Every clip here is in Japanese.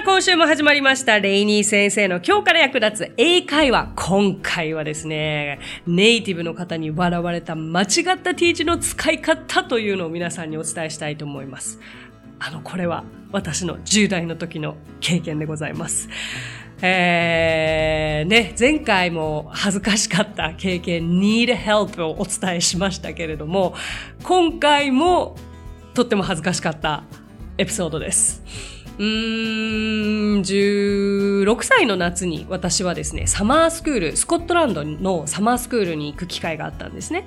あ、今週も始まりました。レイニー先生の今日から役立つ英会話。今回はですね、ネイティブの方に笑われた間違ったティーチの使い方というのを皆さんにお伝えしたいと思います。あの、これは私の10代の時の経験でございます。えー、ね、前回も恥ずかしかった経験、need help をお伝えしましたけれども、今回もとっても恥ずかしかったエピソードです。うーん、16歳の夏に私はですね、サマースクール、スコットランドのサマースクールに行く機会があったんですね。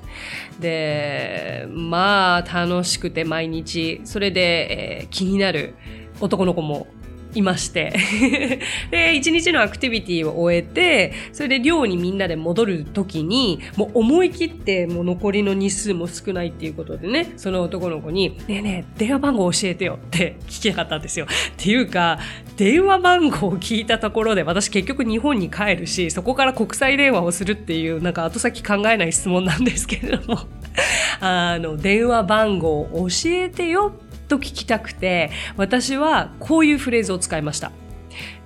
で、まあ、楽しくて毎日、それで、えー、気になる男の子もいまして で、一日のアクティビティを終えて、それで寮にみんなで戻る時に、もう思い切ってもう残りの日数も少ないっていうことでね、その男の子に、ねえねえ、電話番号教えてよって聞きたかったんですよ。っていうか、電話番号を聞いたところで、私結局日本に帰るし、そこから国際電話をするっていう、なんか後先考えない質問なんですけれども、あの、電話番号を教えてよと聞きたくて、私はこういうフレーズを使いました。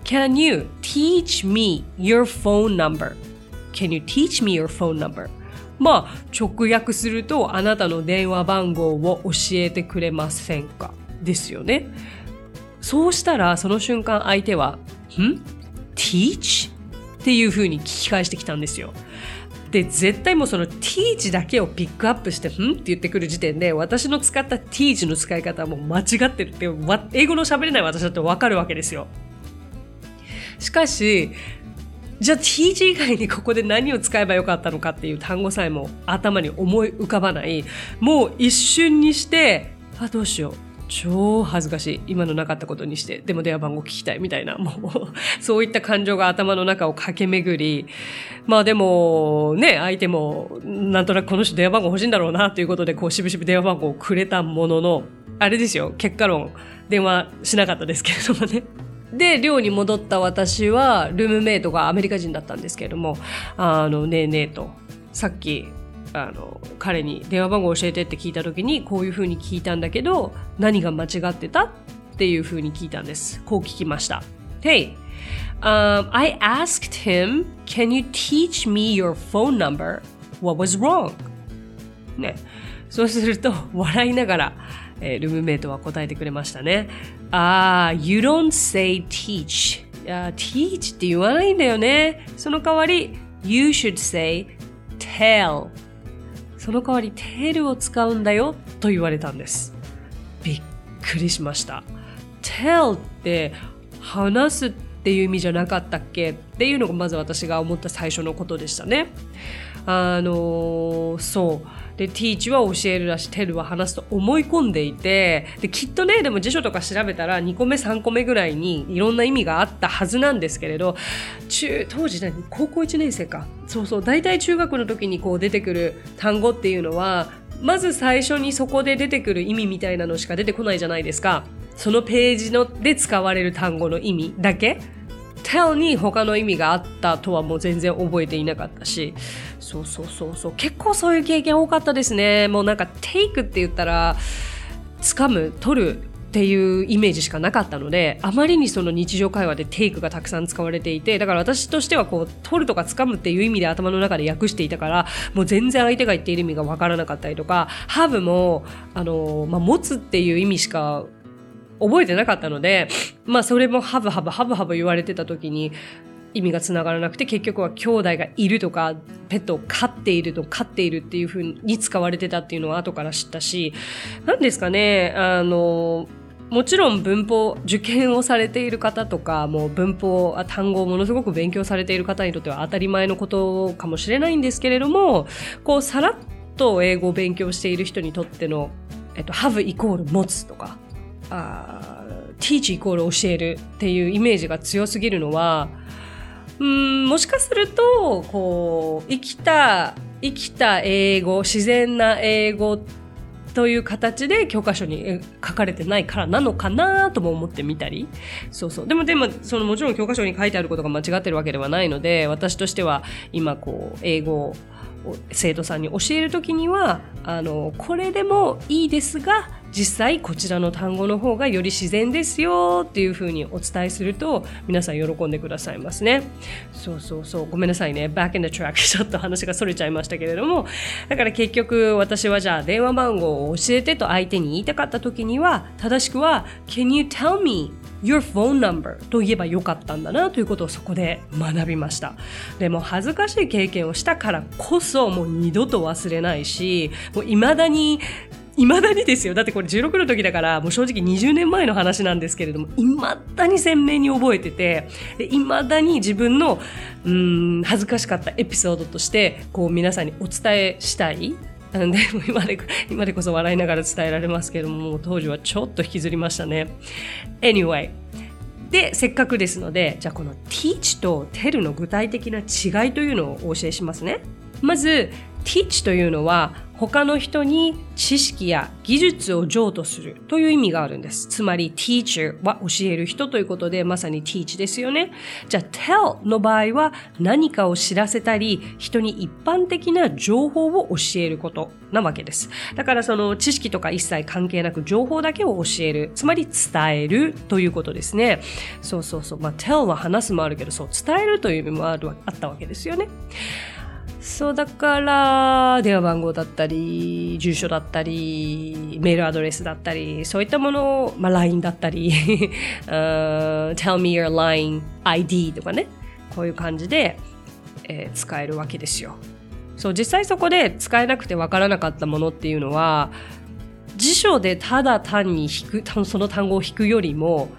Can you teach me your phone number?Can you teach me your phone number? まあ、直訳すると、あなたの電話番号を教えてくれませんか？ですよね。そうしたら、その瞬間相手は、ん ?teach? っていう風に聞き返してきたんですよ。で絶対もうその teach だけをピックアップして「ん?」って言ってくる時点で私の使った teach の使い方はもう間違ってるって英語の喋れない私だってわかるわけですよ。しかしじゃあ teach 以外にここで何を使えばよかったのかっていう単語さえも頭に思い浮かばないもう一瞬にしてあどうしよう超恥ずかしい。今のなかったことにして、でも電話番号聞きたいみたいな、もうそういった感情が頭の中を駆け巡り、まあでも、ね、相手も、なんとなくこの人電話番号欲しいんだろうなということで、こう、しぶしぶ電話番号をくれたものの、あれですよ、結果論、電話しなかったですけれどもね。で、寮に戻った私は、ルームメイトがアメリカ人だったんですけれども、あの、ねえねえと、さっき、あの彼に電話番号教えてって聞いた時にこういうふうに聞いたんだけど何が間違ってたっていうふうに聞いたんです。こう聞きました。Hey um, I asked him can you teach me your phone number? What was wrong? ね。そうすると 笑いながら、えー、ルームメイトは答えてくれましたね。ああ、uh, you don't say teach. や teach って言わないんだよね。その代わり you should say tell. その代わりテールを使うんだよと言われたんです。びっくりしました。tell って話すっていう意味じゃなかったっけ？っていうのがまず私が思った最初のことでしたね。あのそう。で、teach は教えるだし、tell は話すと思い込んでいて、で、きっとね、でも辞書とか調べたら2個目3個目ぐらいにいろんな意味があったはずなんですけれど、中、当時何？高校1年生か。そうそう、大体中学の時にこう出てくる単語っていうのは、まず最初にそこで出てくる意味みたいなのしか出てこないじゃないですか。そのページので使われる単語の意味だけ tell に他の意味があったとはもう全然覚えていなかったし、そうそうそうそう、結構そういう経験多かったですね。もうなんか take って言ったら、掴む、取るっていうイメージしかなかったので、あまりにその日常会話で take がたくさん使われていて、だから私としてはこう、取るとか掴むっていう意味で頭の中で訳していたから、もう全然相手が言っている意味がわからなかったりとか、have も、あの、まあ、持つっていう意味しか覚えてなかったので、まあそれもハブハブハブハブ言われてた時に意味がつながらなくて結局は兄弟がいるとかペットを飼っていると飼っているっていうふうに使われてたっていうのは後から知ったし何ですかねあのもちろん文法受験をされている方とかもう文法単語をものすごく勉強されている方にとっては当たり前のことかもしれないんですけれどもこうさらっと英語を勉強している人にとっての、えっと、have イコール持つとか、あ teach イコール教えるっていうイメージが強すぎるのは、うんもしかするとこう生きた生きた英語自然な英語という形で教科書に書かれてないからなのかなとも思ってみたり。そうそう。でもでもそのもちろん教科書に書いてあることが間違ってるわけではないので私としては今こう英語を生徒さんに教える時にはあのこれでもいいですが実際こちらの単語の方がより自然ですよっていうふうにお伝えすると皆さん喜んでくださいますね。そうそうそう。ごめんなさいね。back in the track ちょっと話がそれちゃいましたけれども。だから結局私はじゃあ電話番号を教えてと相手に言いたかった時には正しくは Can you tell me your phone number と言えばよかったんだなということをそこで学びました。でも恥ずかしい経験をしたからこそもう二度と忘れないし、もう未だにいまだにですよ。だってこれ16の時だから、もう正直20年前の話なんですけれども、いまだに鮮明に覚えてて、いまだに自分の、うん、恥ずかしかったエピソードとして、こう皆さんにお伝えしたい。で今で今でこそ笑いながら伝えられますけれども、当時はちょっと引きずりましたね。Anyway。で、せっかくですので、じゃあこの teach と tell の具体的な違いというのをお教えしますね。まず、teach というのは他の人に知識や技術を譲渡するという意味があるんです。つまり teacher は教える人ということでまさに teach ですよね。じゃあ tell の場合は何かを知らせたり人に一般的な情報を教えることなわけです。だからその知識とか一切関係なく情報だけを教える。つまり伝えるということですね。そうそうそう。まあ tell は話すもあるけどそう伝えるという意味もあるあったわけですよね。そうだから電話番号だったり住所だったりメールアドレスだったりそういったものを、まあ、LINE だったり uh, Tell me your LINE ID とかねこういう感じで、えー、使えるわけですよ。そう実際そこで使えなくてわからなかったものっていうのは辞書でただ単に引くその単語を引くよりも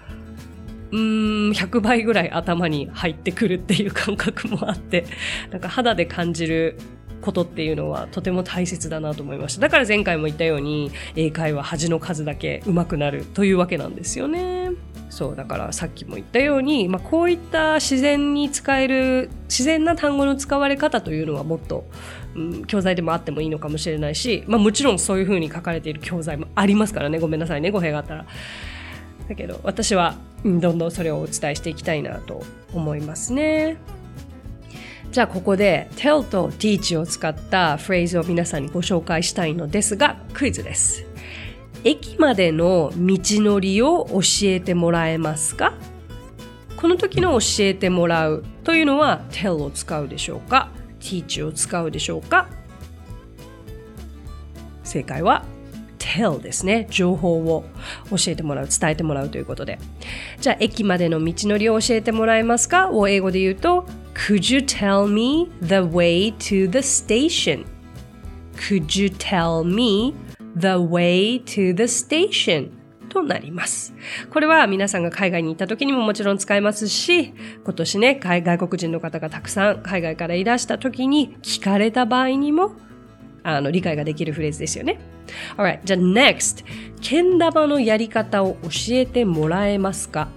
うーん、100倍ぐらい頭に入ってくるっていう感覚もあって、なんか肌で感じることっていうのはとても大切だなと思いました。だから前回も言ったように、英会話恥の数だけ上手くなるというわけなんですよね。そう、だからさっきも言ったように、まあ、こういった自然に使える、自然な単語の使われ方というのはもっと、うん、教材でもあってもいいのかもしれないし、まあ、もちろんそういうふうに書かれている教材もありますからね。ごめんなさいね、語弊があったら。だけど私はどんどんそれをお伝えしていきたいなと思いますね。じゃあここで tell と teach を使ったフレーズを皆さんにご紹介したいのですがクイズです。駅までの道のりを教えてもらえますか？この時の教えてもらうというのは tell を使うでしょうか？Teach を使うでしょうか？正解は tell ですね。情報を教えてもらう、伝えてもらうということで。じゃあ、駅までの道のりを教えてもらえますか？を英語で言うと、Could you tell me the way to the station? Could you tell me the way to the station? となります。これは皆さんが海外に行った時にももちろん使えますし、今年ね、外国人の方がたくさん海外からいらした時に聞かれた場合にもあの理解ができるフレーズですよね。Alright, じゃあ next けん玉のやり方を教えてもらえますか？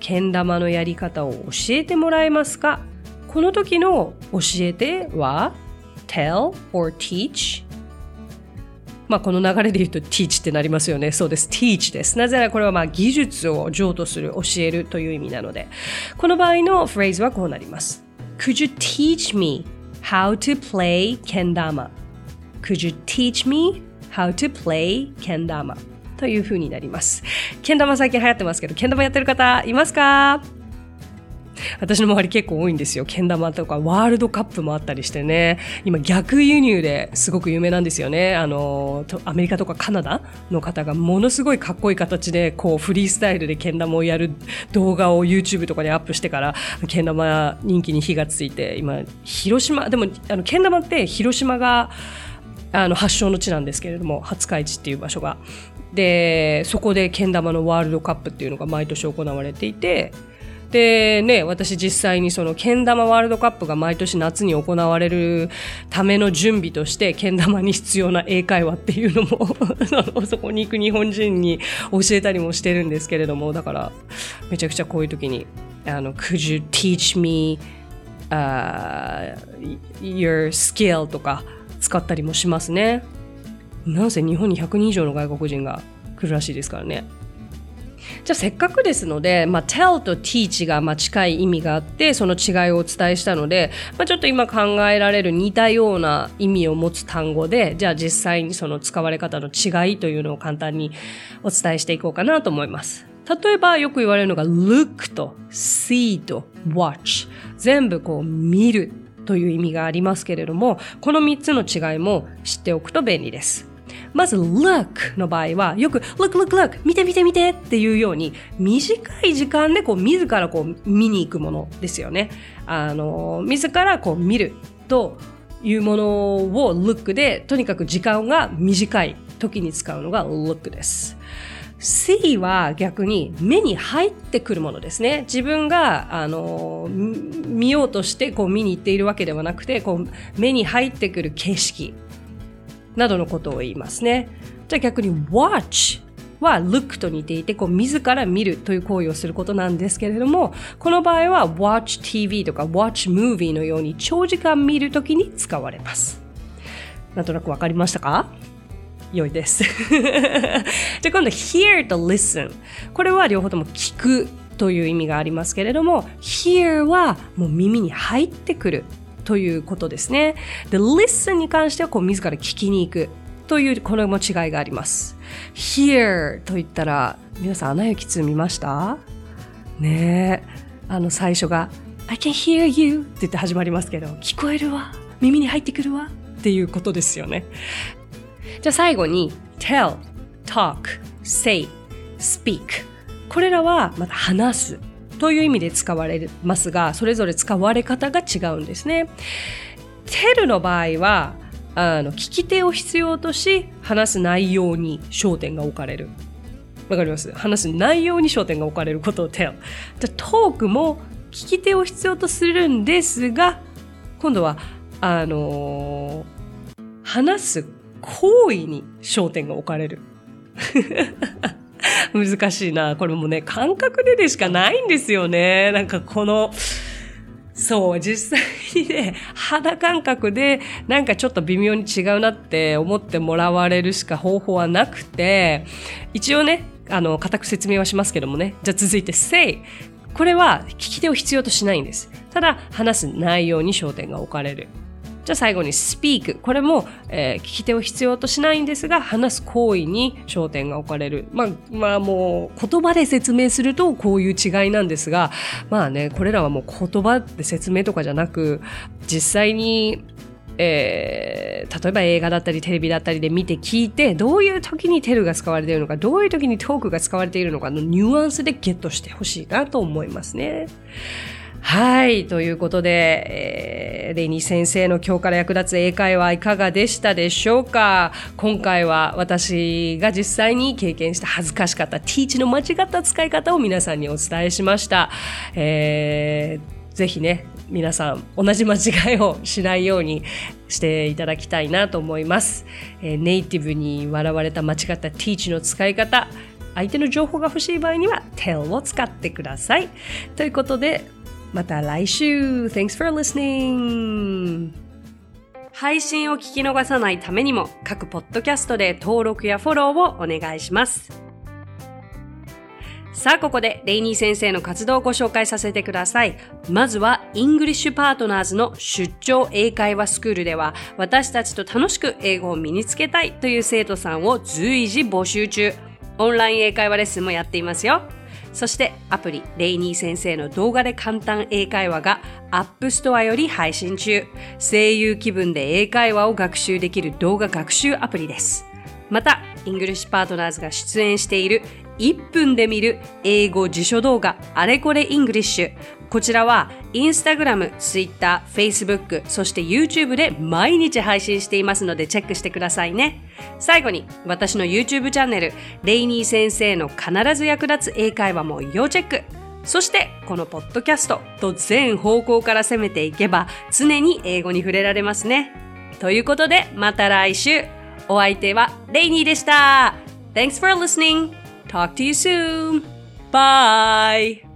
けん玉のやり方を教えてもらえますか？この時の教えては tell or teach まあこの流れで言うと teach ってなりますよね。そうです。teach です。なぜならこれはまあ技術を譲渡する、教えるという意味なので。この場合のフレーズはこうなります。Could you teach me how to play けん玉 Could you teach me how to play けん玉という風になります。けん玉最近流行ってますけど、けん玉やってる方いますか？私の周り結構多いんですよ。けん玉とかワールドカップもあったりしてね。今逆輸入ですごく有名なんですよね。あの、アメリカとかカナダの方がものすごいかっこいい形でこうフリースタイルでけん玉をやる動画を YouTube とかにアップしてからけん玉人気に火がついて今広島、でもあのけん玉って広島があの発祥の地なんですけれども廿日市っていう場所が。でそこでけん玉のワールドカップっていうのが毎年行われていてでね、私実際にそのけん玉ワールドカップが毎年夏に行われるための準備として、けん玉に必要な英会話っていうのも そこに行く日本人に教えたりもしてるんですけれども、だからめちゃくちゃこういう時に、あの、Could you teach me、uh, your skill とか使ったりもしますね。なんせ日本に100人以上の外国人が来るらしいですからね。じゃあせっかくですので、まあ、tell と teach がま近い意味があってその違いをお伝えしたので、まあ、ちょっと今考えられる似たような意味を持つ単語でじゃあ実際にその使われ方の違いというのを簡単にお伝えしていこうかなと思います。例えばよく言われるのが look と see と watch 全部こう見るという意味がありますけれどもこの3つの違いも知っておくと便利です。まず look の場合はよく look look look 見て見て見てっていうように短い時間でこう自らこう見に行くものですよね。あの自らこう見るというものを look でとにかく時間が短い時に使うのが look です。See は逆に目に入ってくるものですね。自分が、あの、見ようとしてこう見に行っているわけではなくて、こう目に入ってくる景色などのことを言いますね。じゃあ逆に watch は look と似ていて、こう自ら見るという行為をすることなんですけれども、この場合は watch TV とか watch movie のように長時間見るときに使われます。なんとなくわかりましたか？良いです。じゃあ今度 hear と listen。これは両方とも聞くという意味がありますけれども、hear はもう耳に入ってくるということですね。で、listen に関してはこう自ら聞きに行くというこれも違いがあります。hear と言ったら皆さんアナ雪2見ました？ねえ。あの最初が I can hear you って言って始まりますけど聞こえるわ耳に入ってくるわっていうことですよね。じゃあ最後に tell, talk, say, speak これらはまた話すという意味で使われますがそれぞれ使われ方が違うんですね。tell の場合はあの聞き手を必要とし話す内容に焦点が置かれる。わかります？話す内容に焦点が置かれることを tell。じゃトークも聞き手を必要とするんですが今度はあのー、話す行為に焦点が置かれる。難しいな。これもね、感覚ででしかないんですよね。なんかこの、そう、実際にね、肌感覚でなんかちょっと微妙に違うなって思ってもらわれるしか方法はなくて、一応ね、あの、固く説明はしますけどもね。じゃあ続いて say。これは聞き手を必要としないんです。ただ、話す内容に焦点が置かれる。じゃあ最後に speak。これも、えー、聞き手を必要としないんですが、話す行為に焦点が置かれる。まあ、まあもう言葉で説明するとこういう違いなんですが、まあね、これらはもう言葉で説明とかじゃなく、実際にえー、例えば映画だったりテレビだったりで見て聞いてどういう時にテルが使われているのかどういう時にトークが使われているのかのニュアンスでゲットしてほしいなと思いますね。はい。ということで、えー、レイニー先生の今日から役立つ英会話いかがでしたでしょうか？今回は私が実際に経験した恥ずかしかった teach の間違った使い方を皆さんにお伝えしました。えー、ぜひね、皆さん同じ間違いをしないようにしていただきたいなと思います。えー、ネイティブに笑われた間違った teach の使い方、相手の情報が欲しい場合には tell を使ってください。ということで、また来週 Thanks for listening! 配信を聞き逃さないためにも各ポッドキャストで登録やフォローをお願いします。さあ、ここでレイニー先生の活動をご紹介させてください。まずは、 English Partners の出張英会話スクールでは、私たちと楽しく英語を身につけたいという生徒さんを随時募集中。オンライン英会話レッスンもやっていますよ。そしてアプリレイニー先生の動画で簡単英会話が App Store より配信中。声優気分で英会話を学習できる動画学習アプリです。また、 English Partners が出演している1分で見る英語辞書動画あれこれ English。こちらはインスタグラム、ツイッター、フェイスブック、そして YouTube で毎日配信していますのでチェックしてくださいね。最後に私の YouTube チャンネル、レイニー先生の必ず役立つ英会話も要チェック。そしてこのポッドキャストと全方向から攻めていけば常に英語に触れられますね。ということでまた来週。お相手はレイニーでした。Thanks for listening. Talk to you soon. Bye.